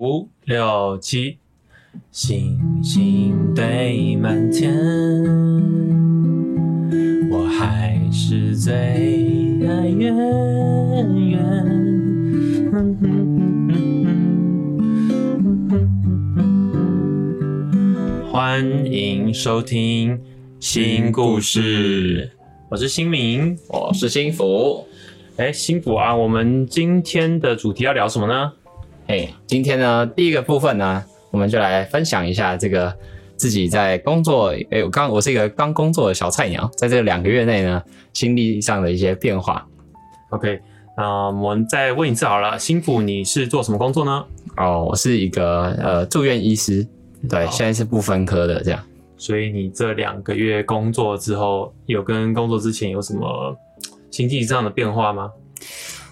五六七，星星堆满天，我还是最爱圆圆。欢迎收听新故事，我是新明，我是新福。哎，新福啊，我们今天的主题要聊什么呢？哎，今天呢，第一个部分呢，我们就来分享一下这个自己在工作。哎，我刚我是一个刚工作的小菜鸟，在这两个月内呢，心理上的一些变化。OK，那我们再问一次好了，辛苦，你是做什么工作呢？哦，我是一个呃住院医师。对，现在是不分科的这样。所以你这两个月工作之后，有跟工作之前有什么心境上的变化吗？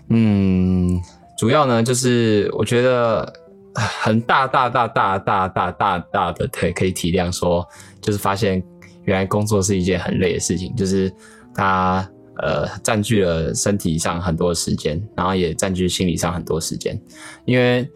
嗯，主要呢就是我觉得很大大大大大大大大的可可以体谅说，就是发现原来工作是一件很累的事情，就是它呃占据了身体上很多时间，然后也占据心理上很多时间，因为。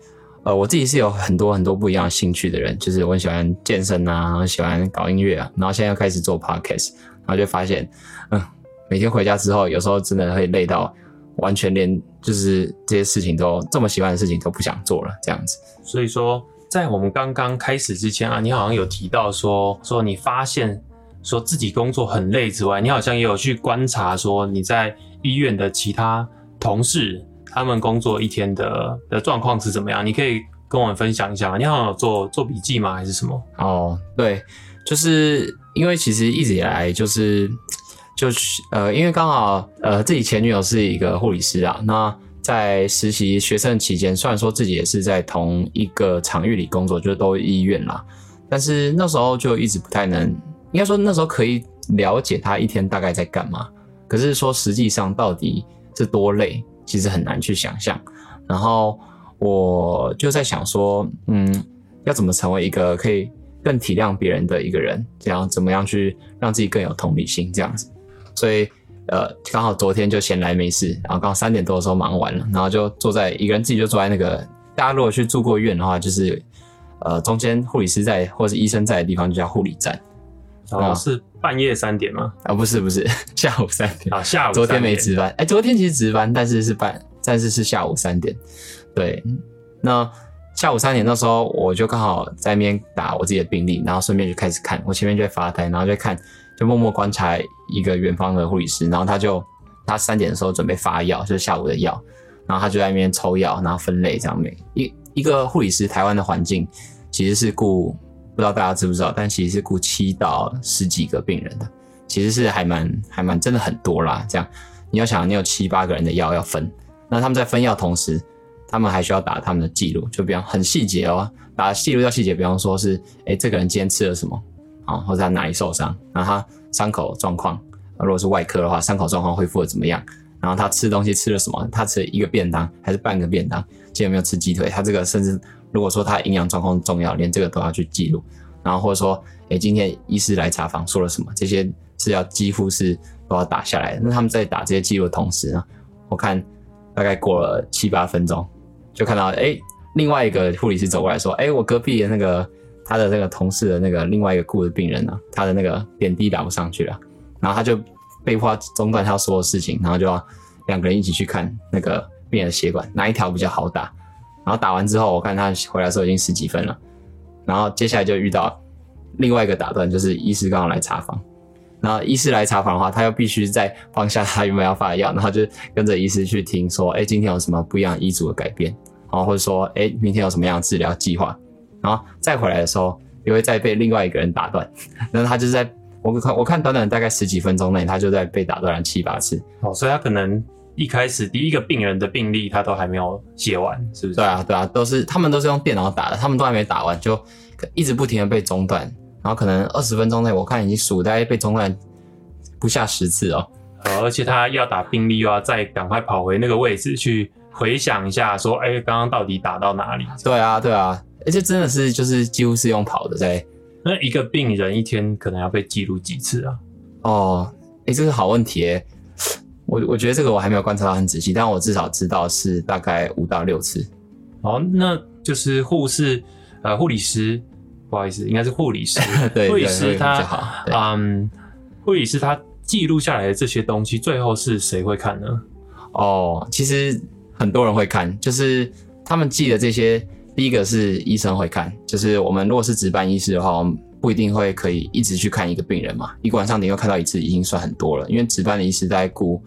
呃，我自己是有很多很多不一样兴趣的人，就是我很喜欢健身啊，然后喜欢搞音乐啊，然后现在又开始做 podcast，然后就发现，嗯，每天回家之后，有时候真的会累到完全连就是这些事情都这么喜欢的事情都不想做了这样子。所以说，在我们刚刚开始之前啊，你好像有提到说，说你发现说自己工作很累之外，你好像也有去观察说你在医院的其他同事。他们工作一天的的状况是怎么样？你可以跟我们分享一下吗？你好像有做做笔记吗？还是什么？哦，对，就是因为其实一直以来就是就是呃，因为刚好呃自己前女友是一个护理师啊，那在实习学生期间，虽然说自己也是在同一个场域里工作，就是都医院啦，但是那时候就一直不太能，应该说那时候可以了解他一天大概在干嘛，可是说实际上到底是多累。其实很难去想象，然后我就在想说，嗯，要怎么成为一个可以更体谅别人的一个人，这样怎么样去让自己更有同理心这样子。所以，呃，刚好昨天就闲来没事，然后刚好三点多的时候忙完了，然后就坐在一个人自己就坐在那个，大家如果去住过院的话，就是呃中间护理师在或者是医生在的地方就叫护理站。哦，是半夜三点吗？啊，不是不是，下午三点啊，下午。昨天没值班，哎，昨天其实值班，但是是半，但是是下午三点。对，那下午三点那时候，我就刚好在那边打我自己的病历，然后顺便就开始看，我前面就在发呆，然后就看，就默默观察一个远方的护理师，然后他就他三点的时候准备发药，就是下午的药，然后他就在那边抽药，然后分类这样。每一一个护理师，台湾的环境其实是顾。不知道大家知不知道，但其实是雇七到十几个病人的，其实是还蛮还蛮真的很多啦。这样你要想，你有七八个人的药要分，那他们在分药同时，他们还需要打他们的记录，就比方很细节哦，打记录要细节，比方说是，哎，这个人今天吃了什么啊，或者他哪里受伤，然后他伤口状况，如果是外科的话，伤口状况恢复的怎么样，然后他吃东西吃了什么，他吃一个便当还是半个便当，今天有没有吃鸡腿，他这个甚至。如果说他营养状况重要，连这个都要去记录，然后或者说，哎，今天医师来查房说了什么，这些是要几乎是都要打下来的。那他们在打这些记录的同时呢，我看大概过了七八分钟，就看到哎，另外一个护理师走过来说，哎，我隔壁的那个他的那个同事的那个另外一个顾的病人呢，他的那个点滴打不上去了，然后他就被迫中断他所有事情，然后就要两个人一起去看那个病人的血管哪一条比较好打。然后打完之后，我看他回来的时候已经十几分了。然后接下来就遇到另外一个打断，就是医师刚好来查房。然后医师来查房的话，他又必须再放下他原本要发的药，然后就跟着医师去听说，哎，今天有什么不一样医嘱的改变，然后或者说，哎，明天有什么样的治疗计划。然后再回来的时候，又会再被另外一个人打断。那他就是在我看我看短短大概十几分钟内，他就在被打断了七八次。哦，所以他可能。一开始第一个病人的病历他都还没有写完，是不是？对啊，对啊，都是他们都是用电脑打的，他们都还没打完就一直不停的被中断，然后可能二十分钟内我看已经数大概被中断不下十次哦。呃，而且他要打病历又要再赶快跑回那个位置去回想一下，说哎，刚刚到底打到哪里？对啊，对啊，而且真的是就是几乎是用跑的在。那一个病人一天可能要被记录几次啊？哦，哎，这是好问题诶。我我觉得这个我还没有观察到很仔细，但我至少知道是大概五到六次。好，那就就是护士呃护理师，不好意思，应该是护理师，对护理师他嗯，护理师他记录下来的这些东西，最后是谁会看呢？哦，其实很多人会看，就是他们记的这些，第一个是医生会看，就是我们如果是值班医师的话，我们不一定会可以一直去看一个病人嘛，一个晚上你又看到一次已经算很多了，因为值班的医师大概顾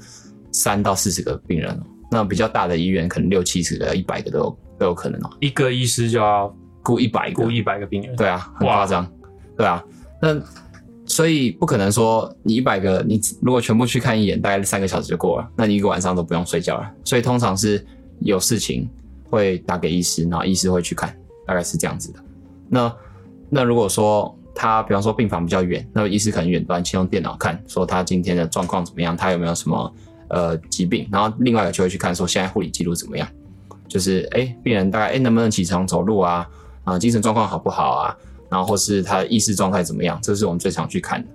三到四十个病人哦，那比较大的医院可能六七十个、一百个都有都有可能哦，一个医师就要顾一百个顾，一百个病人，对啊，很夸张，对啊，那所以不可能说你一百个，你如果全部去看一眼，大概三个小时就过了，那你一个晚上都不用睡觉了。所以通常是有事情会打给医师，然后医师会去看，大概是这样子的。那那如果说他比方说病房比较远，那么医师可能远端先用电脑看，说他今天的状况怎么样，他有没有什么呃疾病，然后另外一个就会去看说现在护理记录怎么样，就是哎病人大概哎能不能起床走路啊啊精神状况好不好啊，然后或是他的意识状态怎么样，这是我们最常去看的。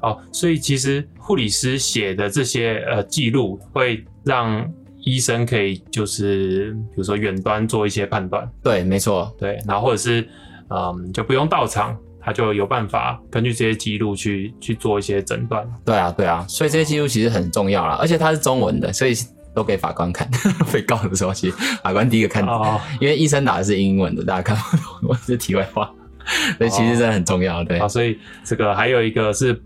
哦，所以其实护理师写的这些呃记录，会让医生可以就是比如说远端做一些判断，对，没错，对，然后或者是嗯就不用到场，他就有办法根据这些记录去去做一些诊断。对啊，对啊，所以这些记录其实很重要啦，而且它是中文的，所以都给法官看。被告的时候，其实法官第一个看，哦，因为医生打的是英文的，大家看不懂，我是题外话。所以其实真的很重要，对啊，所以这个还有一个是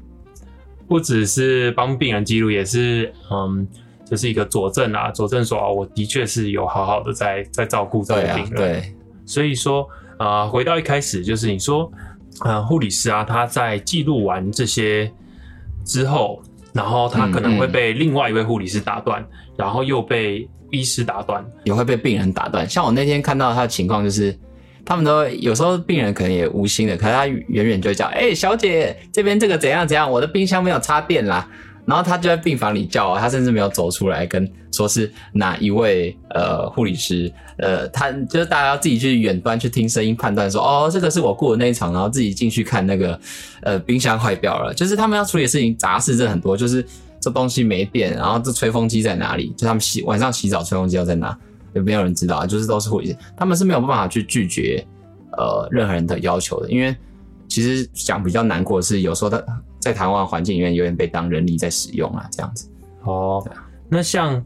不只是帮病人记录，也是嗯。就是一个佐证啊，佐证说啊，我的确是有好好的在在照顾这个病，人。对，所以说，呃，回到一开始，就是你说，呃，护理师啊，他在记录完这些之后，然后他可能会嗯被另外一位护理师打断，然后又被医师打断。也会被病人打断。像我那天看到他的情况，就是他们都有时候病人可能也无心的，可是他远远就会叫：“哎、小姐，这边这个怎样怎样，我的冰箱没有插电啦。”然后他就在病房里叫啊，他甚至没有走出来跟说是哪一位呃护理师，呃，他就是大家要自己去远端去听声音判断说，哦，这个是我雇的那一场，然后自己进去看那个呃冰箱坏掉了，就是他们要处理的事情杂事真的很多，就是这东西没电，然后这吹风机在哪里，就他们洗晚上洗澡吹风机要在哪，有没有人知道啊，就是都是护理，他们是没有办法去拒绝呃任何人的要求的，因为其实讲比较难过的是，有时候他在台湾环境里面有点被当人力在使用啊，这样子。哦，那像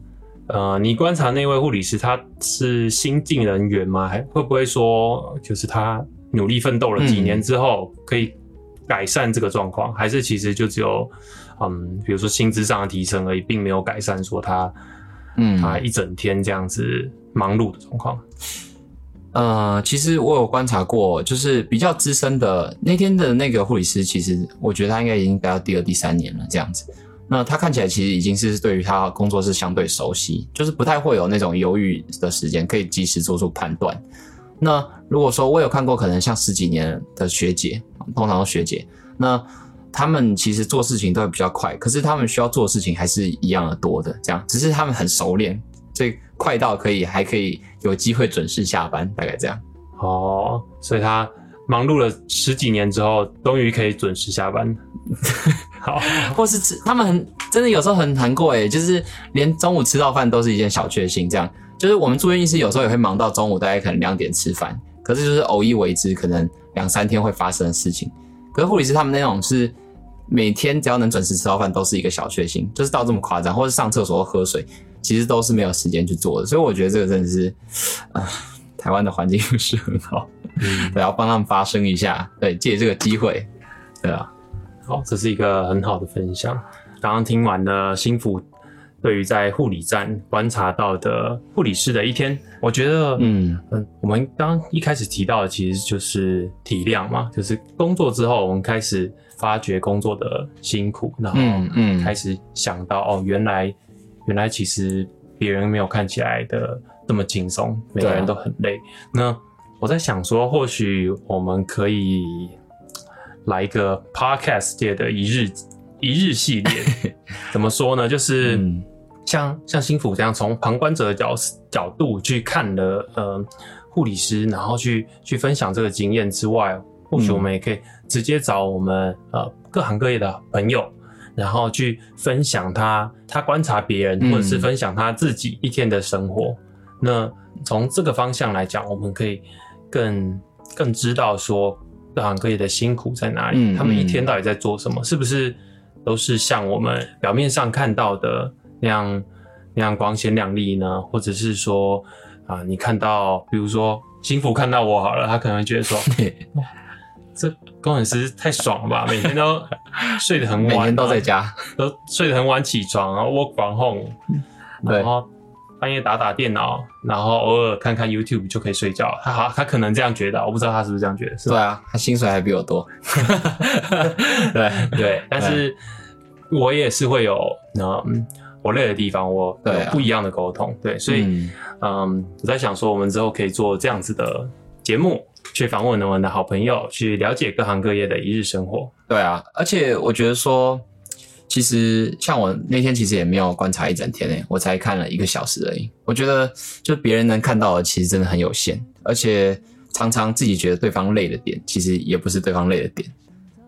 呃，你观察那位护理师，他是新进人员吗？还会不会说，就是他努力奋斗了几年之后，可以改善这个状况？还是其实就只有嗯，比如说薪资上的提升而已，并没有改善说他嗯他一整天这样子忙碌的状况？呃，其实我有观察过，就是比较资深的那天的那个护理师，其实我觉得他应该已经待到第二、第三年了这样子。那他看起来其实已经是对于他工作是相对熟悉，就是不太会有那种犹豫的时间，可以及时做出判断。那如果说我有看过，可能像十几年的学姐，通常都学姐，那他们其实做事情都会比较快，可是他们需要做的事情还是一样的多的，这样，只是他们很熟练，所以快到可以还可以有机会准时下班，大概这样。哦，所以他忙碌了十几年之后，终于可以准时下班。好，或是吃，他们很真的有时候很难过诶，就是连中午吃到饭都是一件小确幸。这样，就是我们住院医师有时候也会忙到中午大概可能两点吃饭，可是就是偶一为之，可能两三天会发生的事情。可是护理师他们那种是每天只要能准时吃到饭都是一个小确幸，就是到这么夸张，或是上厕所喝水，其实都是没有时间去做的。所以我觉得这个真的是，啊、台湾的环境不是很好，嗯，对，要帮他们发声一下，对，借这个机会，对啊。好，这是一个很好的分享。刚刚听完了心腹对于在护理站观察到的护理师的一天，我觉得，嗯嗯嗯，我们刚刚一开始提到的其实就是体谅嘛，就是工作之后，我们开始发觉工作的辛苦，然后嗯嗯开始想到哦，原来原来其实别人没有看起来的这么轻松，每个人都很累。那我在想说，或许我们可以来一个 podcast 界的一日一日系列，怎么说呢？就是像像新福这样，从旁观者的角角度去看了呃护理师，然后去去分享这个经验之外，或许我们也可以直接找我们呃各行各业的朋友，然后去分享他他观察别人，嗯或者是分享他自己一天的生活。那从这个方向来讲，我们可以更更知道说各行各业的辛苦在哪里，嗯他们一嗯天到底在做什么，是不是都是像我们表面上看到的那样那样光鲜亮丽呢？或者是说啊、你看到比如说幸福看到我好了，他可能会觉得说，哇 这工程师太爽了吧，每天都睡得很晚，每天都在家，都睡得很晚起床，然后 work from home，然后半夜打打电脑，然后偶尔看看 YouTube 就可以睡觉。他好，他可能这样觉得，我不知道他是不是这样觉得，是？对啊，他薪水还比我多，对。对，但是我也是会有嗯，我累的地方，我有不一样的沟通，对，所以嗯。嗯，我在想说，我们之后可以做这样子的节目，去访问我们的好朋友，去了解各行各业的一日生活。对啊，而且我觉得说，其实像我那天其实也没有观察一整天诶，我才看了一个小时而已。我觉得就别人能看到的其实真的很有限，而且常常自己觉得对方累的点，其实也不是对方累的点，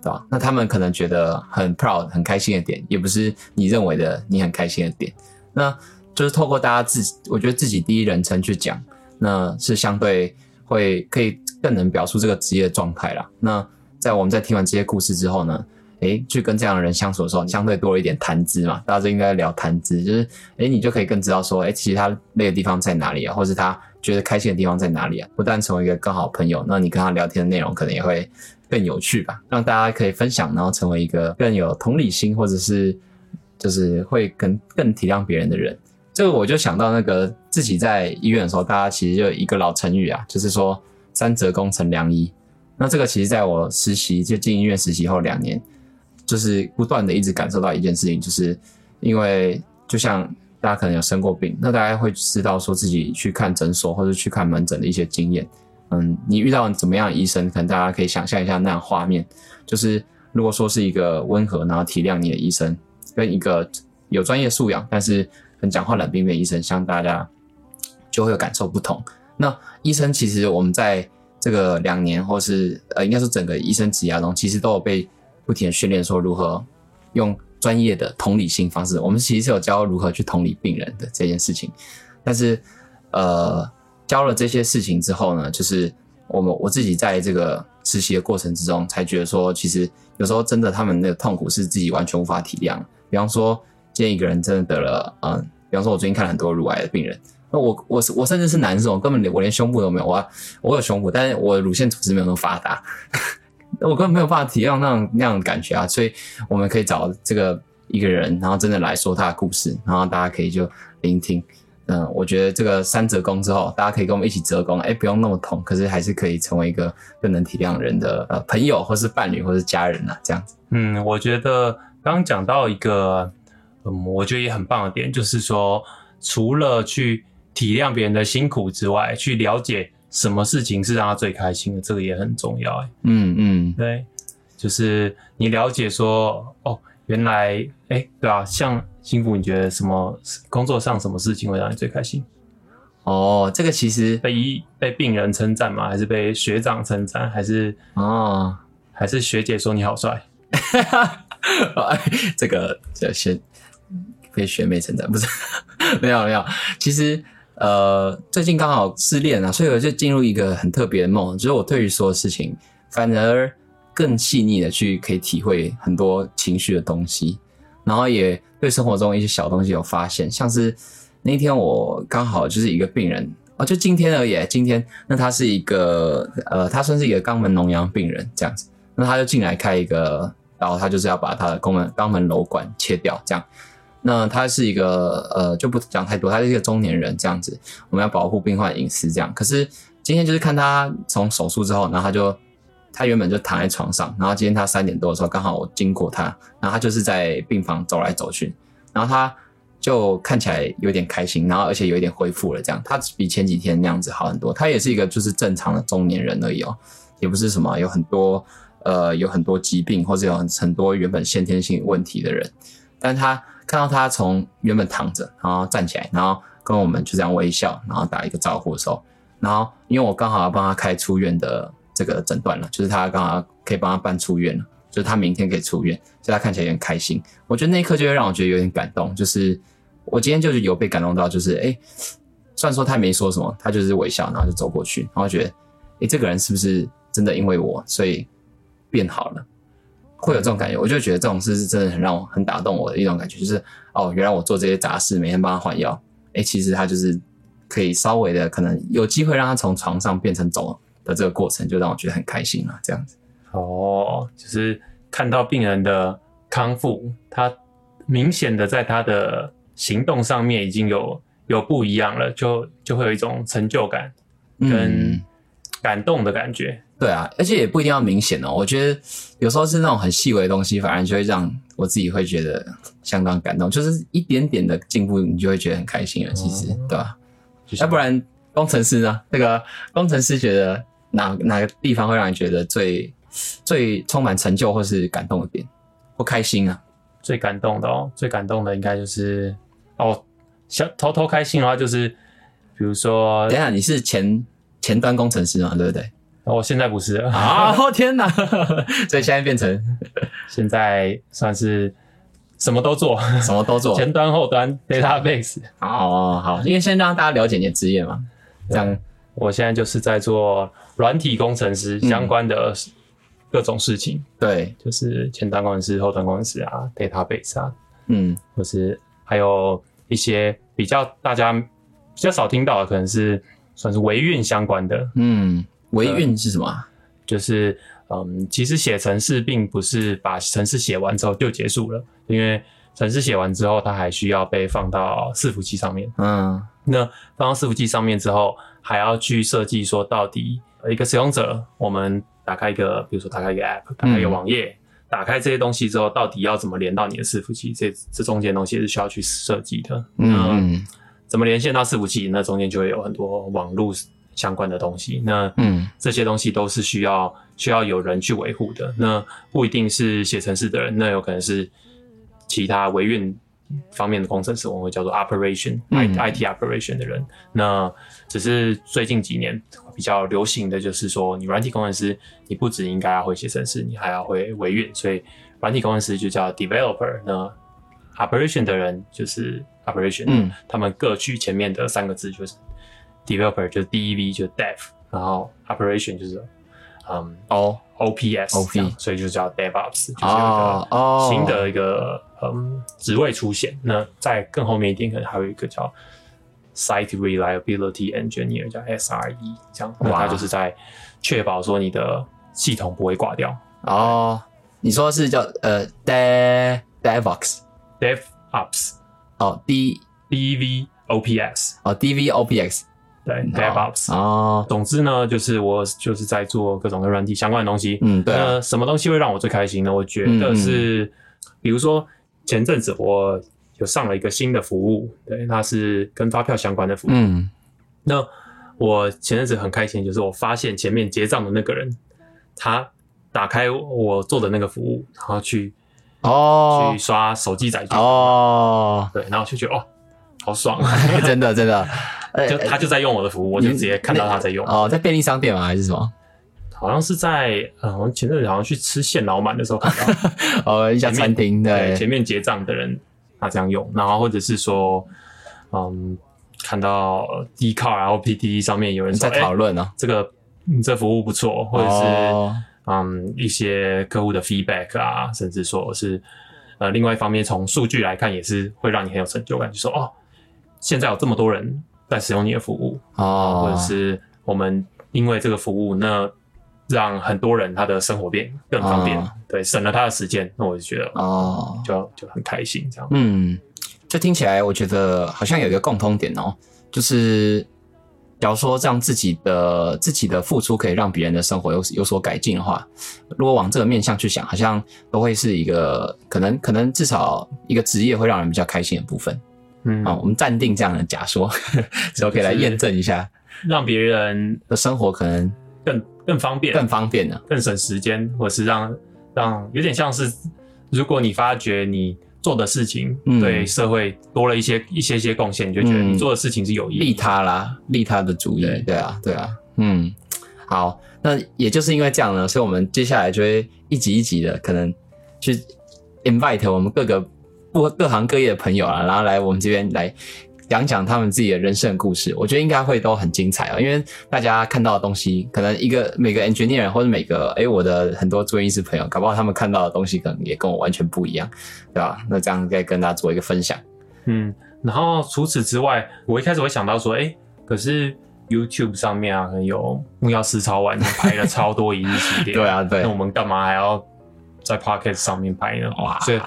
对吧？那他们可能觉得很 proud 很开心的点，也不是你认为的你很开心的点。那就是透过大家自己，我觉得自己第一人称去讲，那是相对会可以更能表述这个职业的状态啦。那在我们在听完这些故事之后呢，诶，去跟这样的人相处的时候，相对多了一点谈资嘛。大家就应该聊谈资，就是诶，你就可以更知道说，诶，其实他累的地方在哪里啊，或是他觉得开心的地方在哪里啊。不但成为一个更好朋友，那你跟他聊天的内容可能也会更有趣吧，让大家可以分享，然后成为一个更有同理心，或者是就是会更更体谅别人的人。这个我就想到那个自己在医院的时候，大家其实就一个老成语啊，就是说三折肱成良医。那这个其实在我实习就进医院实习后两年，就是不断的一直感受到一件事情，就是因为就像大家可能有生过病，那大家会知道说自己去看诊所或者去看门诊的一些经验。嗯，你遇到怎么样的医生，可能大家可以想象一下那样画面，就是如果说是一个温和然后体谅你的医生，跟一个有专业素养但是很讲话冷冰冰的医生，像大家就会有感受不同。那医生其实我们在这个两年，或是呃，应该说整个医生职涯中，其实都有被不停的训练说如何用专业的同理心方式。我们其实是有教如何去同理病人的这件事情，但是呃，教了这些事情之后呢，就是我们我自己在这个实习的过程之中，才觉得说，其实有时候真的他们的痛苦是自己完全无法体谅。比方说，今天一个人真的得了，嗯，比方说，我最近看了很多乳癌的病人，我我我甚至是男生，我根本连我连胸部都没有，我我有胸部，但是我乳腺组织没有那么发达，我根本没有办法体谅那样那样的感觉啊。所以我们可以找这个一个人，然后真的来说他的故事，然后大家可以就聆听。嗯，我觉得这个三折弓之后，大家可以跟我们一起折弓，哎，不用那么痛，可是还是可以成为一个更能体谅人的呃朋友，或是伴侣，或是家人啊，这样子。嗯，我觉得刚刚讲到一个，嗯，我觉得也很棒的点，就是说，除了去体谅别人的辛苦之外，去了解什么事情是让他最开心的，这个也很重要。哎，嗯嗯，对，就是你了解说，哦，原来，哎，对啊，像幸福，你觉得什么工作上什么事情会让你最开心？哦，这个其实被医被病人称赞吗？还是被学长称赞？还是哦，还是学姐说你好帅？哎 这个这先被学妹称赞，不是 没有没有，其实呃最近刚好失恋了，所以我就进入一个很特别的梦，就是我对于所有事情反而更细腻的去可以体会很多情绪的东西，然后也对生活中一些小东西有发现，像是那天我刚好就是一个病人。哦，就今天而已。今天，那他是一个，呃，他算是一个肛门脓疡病人这样子。那他就进来开一个然后，他就是要把他的肛门肛门瘘管切掉，这样。那他是一个，呃，就不讲太多，他是一个中年人这样子。我们要保护病患隐私这样。可是今天就是看他从手术之后，然后他就他原本就躺在床上，然后今天他三点多的时候刚好我经过他，然后他就是在病房走来走去，然后他。就看起来有点开心，然后而且有一点恢复了，这样他比前几天那样子好很多。他也是一个就是正常的中年人而已哦，也不是什么有很多呃有很多疾病或者有很多原本先天性问题的人。但他看到他从原本躺着，然后站起来，然后跟我们就这样微笑，然后打一个招呼的时候，然后因为我刚好要帮他开出院的这个诊断了，就是他刚好可以帮他办出院了，就是他明天可以出院，所以他看起来有点开心。我觉得那一刻就会让我觉得有点感动，就是。我今天就是有被感动到，就是哎、虽然说他没说什么，他就是微笑，然后就走过去，然后觉得诶，这个人是不是真的因为我所以变好了？会有这种感觉，我就觉得这种事是真的很让我很打动我的一种感觉，就是哦，原来我做这些杂事，每天帮他换药，哎，其实他就是可以稍微的可能有机会让他从床上变成走的这个过程，就让我觉得很开心了。这样子，哦，就是看到病人的康复，他明显的在他的行动上面已经有有不一样了，就就会有一种成就感跟嗯感动的感觉。对啊，而且也不一定要明显哦。我觉得有时候是那种很细微的东西，反而就会让我自己会觉得相当感动，就是一点点的进步，你就会觉得很开心了。其实，对吧、要不然工程师呢？那个工程师觉得哪哪个地方会让你觉得最最充满成就或是感动的点，或开心啊？最感动的哦，最感动的应该就是哦，小偷偷开心的话就是，比如说等一下，你是前前端工程师嘛？对不对？我、现在不是了，啊！天哪！所以现在变成现在算是什么都做，什么都做。前端后端 database。哦，好，因为先让大家了解你的职业嘛，这样我现在就是在做软体工程师相关的各种事情，对，就是前端工程师、后端工程师啊，database 啊，嗯或是还有一些比较大家比较少听到的，可能是算是维运相关的，嗯，维运是什么啊？就是嗯，其实写程式并不是把程式写完之后就结束了，因为程式写完之后，它还需要被放到伺服器上面。嗯那放到伺服器上面之后，还要去设计说，到底呃一个使用者，我们打开一个，比如说打开一个 App，打开一个网页，打开这些东西之后，到底要怎么连到你的伺服器？这这中间东西是需要去设计的。嗯怎么连线到伺服器？那中间就会有很多网络相关的东西。那嗯这些东西都是需要需要有人去维护的。那不一定是写程式的人，那有可能是其他维运方面的工程师，我们会叫做 operation、嗯 I IT operation 的人。那只是最近几年比较流行的就是说，你软体工程师，你不只应该要会写程式，你还要会维运，所以软体工程师就叫 developer。那 operation 的人就是 operation，嗯他们各取前面的三个字就是 developer 就是 dev 就是 dev，然后 operation 就是嗯哦 OPS，OP 这样所以就叫 DevOps，就是一个新的一个嗯职位出现。那在更后面一点，可能还有一个叫 Site Reliability Engineer，叫 SRE，这样，那它就是在确保说你的系统不会挂掉。哦，你说是叫呃 Dev DevOps DevOps 哦 D DevOps 哦 DVOPX 对 DevOps。哦，总之呢，就是我就是在做各种跟软体相关的东西。嗯对啊。那什么东西会让我最开心呢？我觉得是，比如说前阵子我有上了一个新的服务，对，它是跟发票相关的服务。嗯。那我前阵子很开心，就是我发现前面结账的那个人，他打开我做的那个服务，然后去、哦。去刷手机载具，哦，对，然后就觉得哦，好爽，真 的真的，呃就他就在用我的服务，我就直接看到他在用。哦，在便利商店吗？还是什么？好像是在嗯，好像前阵子好像去吃现老满的时候看到，哦，一家餐厅对前面结账的人他这样用，然后或者是说，嗯，看到 d c a r 然后 PTT 上面有人在讨哎论啊，这个嗯这服务不错，或者是、哦嗯一些客户的 feedback 啊，甚至说是呃另外一方面从数据来看也是会让你很有成就感，就说哦，现在有这么多人在使用你的服务，哦，或者是我们因为这个服务，那让很多人他的生活变更方便，哦。对，省了他的时间，那我就觉得哦，就就很开心这样。嗯，这听起来我觉得好像有一个共通点哦，就是假如说让自己的自己的付出可以让别人的生活有有所改进的话，如果往这个面向去想，好像都会是一个可能可能至少一个职业会让人比较开心的部分嗯，啊、我们暂定这样的假说，之后可以来验证一下，让别人的生活可能更更方便、更方便了。更省时间，或是让让有点像是，如果你发觉你做的事情嗯。对社会多了一些一些些贡献，你就觉得嗯。你做的事情是有益利。他啦，利他的主意，对。对啊，对啊，嗯，好，那也就是因为这样呢，所以我们接下来就会一集一集的可能去 invite 我们各个不各行各业的朋友啊，然后来我们这边来讲讲他们自己的人生故事，我觉得应该会都很精彩啊、因为大家看到的东西，可能一个每个 engineer 或者每个诶我的很多专业师朋友，搞不好他们看到的东西可能也跟我完全不一样，对吧？那这样再跟大家做一个分享。嗯，然后除此之外，我一开始会想到说，哎、可是 YouTube 上面啊，可能有木曜思潮玩拍了超多一日系列，对啊，对那我们干嘛还要在 Podcast 上面拍呢？哇所以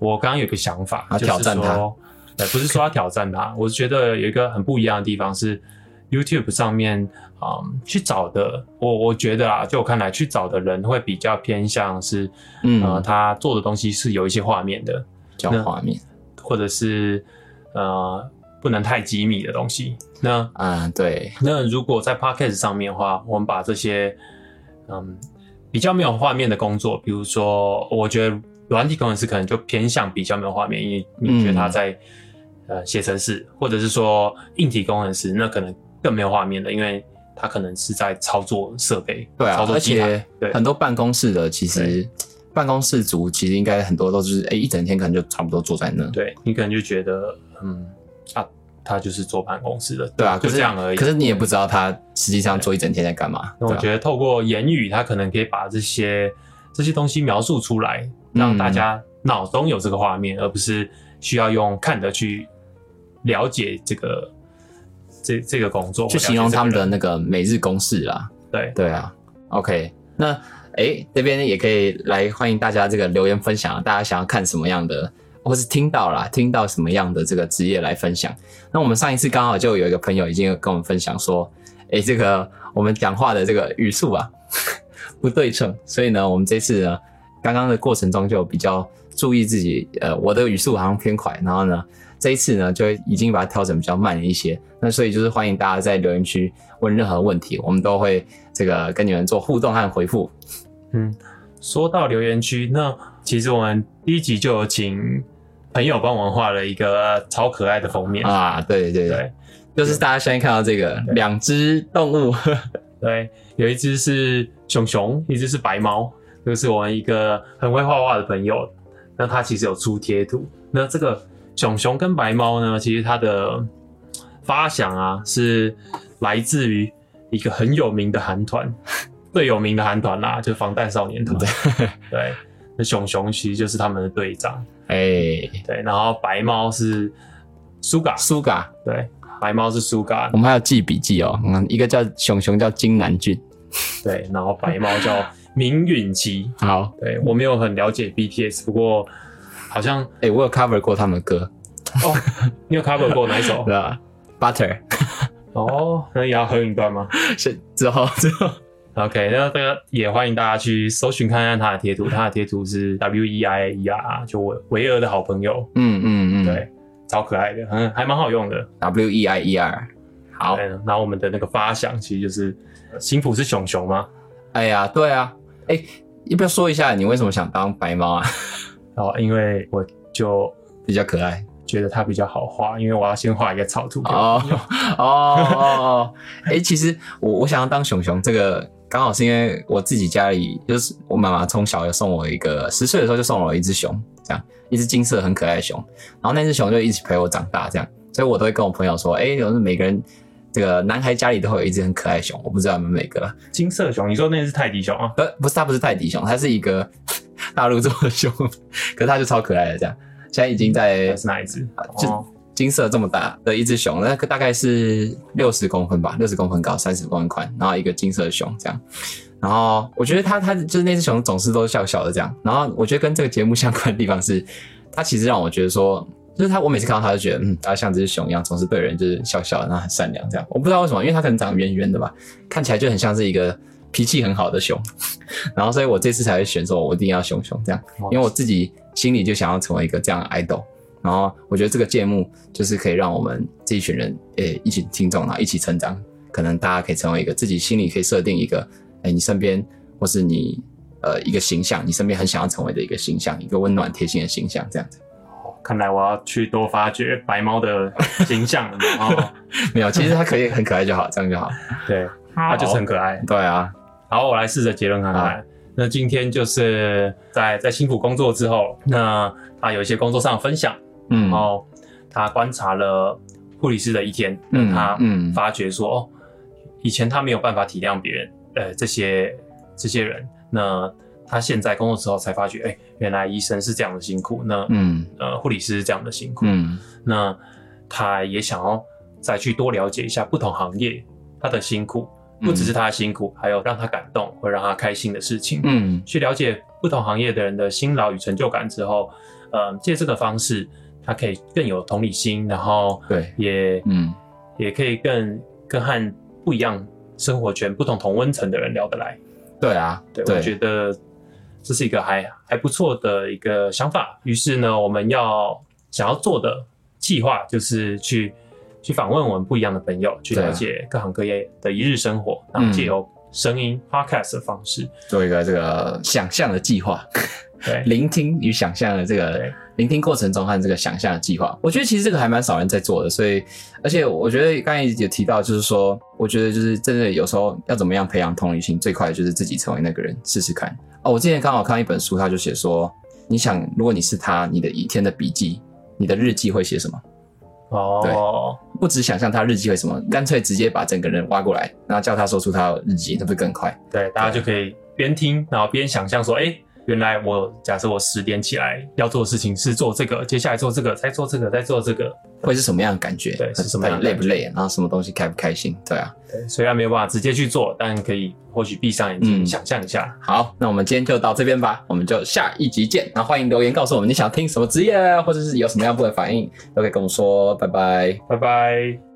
我刚刚有一个想法，要就是说，对，不是说要挑战他，我是觉得有一个很不一样的地方是 YouTube 上面，嗯，去找的，我我觉得啊，就我看来去找的人会比较偏向是，嗯。呃，他做的东西是有一些画面的，叫画面，或者是呃不能太机密的东西。那嗯，对，那如果在 Podcast 上面的话，我们把这些嗯比较没有画面的工作，比如说，我觉得软体工程师可能就偏向比较没有画面，因为你觉得他在、呃写程式，或者是说硬体工程师，那可能更没有画面的，因为他可能是在操作设备，对啊操，作而且对很多办公室的其实办公室族其实应该很多都是哎、一整天可能就差不多坐在那。对你可能就觉得嗯啊，他就是坐办公室的，对啊，就这样而已。可是你也不知道他实际上坐一整天在干嘛。那我觉得透过言语，他可能可以把这些这些东西描述出来，让大家脑中有这个画面，而不是需要用看的去了解这个这这个工作，去形容他们的那个每日公式啦。这个人对啊，OK，那哎这边也可以来欢迎大家这个留言分享，大家想要看什么样的，或是听到啦，听到什么样的这个职业来分享。那我们上一次刚好就有一个朋友已经有跟我们分享说，哎，这个我们讲话的这个语速啊 不对称，所以呢，我们这次呢刚刚的过程中就比较注意自己，呃，我的语速好像偏快，然后呢。这一次呢，就已经把它调整比较慢一些。那所以就是欢迎大家在留言区问任何问题，我们都会这个跟你们做互动和回复。嗯，说到留言区，那其实我们第一集就有请朋友帮我们画了一个超可爱的封面，啊，对对对，对就是大家现在看到这个两只动物，对，有一只是熊熊，一只是白猫，这个是我们一个很会画画的朋友，那他其实有出贴图。那这个熊熊跟白猫呢，其实它的发想啊是来自于一个很有名的韩团，最有名的韩团啦，就是防弹少年团。对，那熊熊其实就是他们的队长，哎，对，然后白猫是苏嘎，苏嘎，对，白猫是苏嘎我，们还要记笔记哦。嗯，一个叫熊熊叫金南俊，对，然后白猫叫明允琪。好，对我没有很了解 BTS，不过好像哎，我有 cover 过他们的歌，哦，你有 cover 过哪一首 对？吧？Butter 哦，那也要合影段吗 是之后 之后，？OK，那这个也欢迎大家去搜寻看看他的贴图，他的贴图是 W E I E R，就维维尔的好朋友，嗯嗯嗯，对，超可爱的，嗯，还蛮好用的。，W E I E R，好，对，然后我们的那个发想其实就是新浦是熊熊吗？哎呀，对啊，哎，要不要说一下你为什么想当白猫啊？哦，因为我就比较可爱。觉得它比较好画，因为我要先画一个草图 哦。哦哎、其实我我想要当熊熊，这个刚好是因为我自己家里就是我妈妈从小有送我一个，十岁的时候就送我一只熊，这样一只金色很可爱的熊，然后那只熊就一直陪我长大，这样，所以我都会跟我朋友说，哎、有每个人这个男孩家里都会有一只很可爱的熊，我不知道有没有每个，金色熊，你说那是泰迪熊啊？不不是它不是泰迪熊，它是一个 大陆做的熊，可是它就超可爱的这样，现在已经在是哪一只？就哦金色这么大的一只熊，那个大概是六十公分吧，六十公分高，三十公分宽，然后一个金色的熊这样。然后我觉得它它就是那只熊总是都笑笑的这样。然后我觉得跟这个节目相关的地方是，它其实让我觉得说，就是他我每次看到他就觉得，嗯，他像这只熊一样，总是对人就是笑笑，然后很善良这样。我不知道为什么，因为他可能长得圆圆的吧，看起来就很像是一个脾气很好的熊。然后所以我这次才会选说，我一定要熊熊这样，因为我自己心里就想要成为一个这样的 idol。然后我觉得这个节目就是可以让我们这一群人，诶、一起听众，然后一起成长。可能大家可以成为一个自己心里可以设定一个，诶、你身边或是你呃一个形象，你身边很想要成为的一个形象，一个温暖贴心的形象，这样子。看来我要去多发掘白猫的形象了。然后，没有，其实它可以很可爱就好，这样就好。对，它就是很可爱。对啊，好，我来试着结论看看。那今天就是在在辛苦工作之后，那他有一些工作上的分享，嗯然后他观察了护理师的一天，嗯他嗯发觉说，哦，以前他没有办法体谅别人，呃，这些这些人，那他现在工作之后才发觉，哎、原来医生是这样的辛苦，那、嗯。呃，护理师是这样的辛苦，嗯。那他也想要再去多了解一下不同行业他的辛苦，不只是他的辛苦，还有让他感动或让他开心的事情。嗯。去了解不同行业的人的辛劳与成就感之后，呃，借这个方式，他可以更有同理心，然后对也嗯。也可以更更和不一样生活圈、不同同温层的人聊得来。对啊，对我觉得这是一个还还不错的一个想法。于是呢，我们要想要做的计划就是去去访问我们不一样的朋友，去了解各行各业的一日生活，然后借由声音 podcast 的方式，做一个这个想象的计划，对聆听与想象的这个聆听过程中和这个想象的计划，我觉得其实这个还蛮少人在做的，所以而且我觉得刚才也提到，就是说，我觉得就是真的有时候要怎么样培养同理心，最快的就是自己成为那个人，试试看。哦，我之前刚好看一本书，他就写说，你想如果你是他，你的一天的笔记，你的日记会写什么？哦，不只想象他日记会什么，干脆直接把整个人挖过来，然后叫他说出他的日记，那不是更快？对，大家就可以边听，然后边想象说，哎、原来我假设我十点起来要做的事情是做这个，接下来做这个，再做这个，再做这个，会是什么样的感觉？对是什么样的感觉累不累？然后什么东西开不开心？对啊。对，虽然没有办法直接去做，但可以或许闭上眼睛、嗯想象一下。好，那我们今天就到这边吧，我们就下一集见。然后欢迎留言告诉我们你想听什么职业啊，或者是有什么样不的反应，都可以跟我们说。拜拜。拜拜。